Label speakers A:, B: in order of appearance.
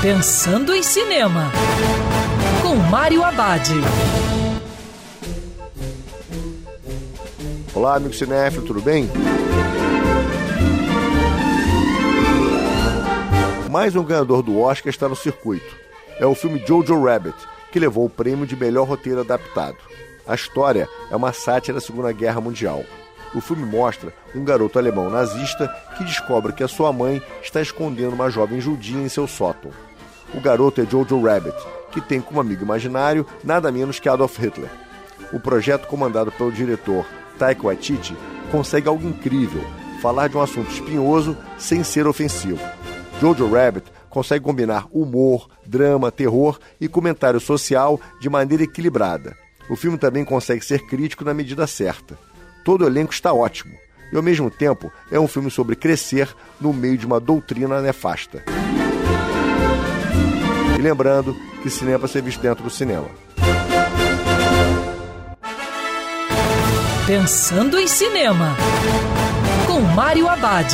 A: Pensando em Cinema, com Mário Abad.
B: Olá, amigo cinéfilo, tudo bem? Mais um ganhador do Oscar está no circuito. É o filme Jojo Rabbit, que levou o prêmio de melhor roteiro adaptado. A história é uma sátira da Segunda Guerra Mundial. O filme mostra um garoto alemão nazista que descobre que a sua mãe está escondendo uma jovem judia em seu sótão. O garoto é Jojo Rabbit, que tem como amigo imaginário nada menos que Adolf Hitler. O projeto comandado pelo diretor Taika Waititi consegue algo incrível, falar de um assunto espinhoso sem ser ofensivo. Jojo Rabbit consegue combinar humor, drama, terror e comentário social de maneira equilibrada. O filme também consegue ser crítico na medida certa. Todo o elenco está ótimo. E ao mesmo tempo é um filme sobre crescer no meio de uma doutrina nefasta. E lembrando que cinema é ser visto dentro do cinema.
A: Pensando em Cinema, com Mário Abad.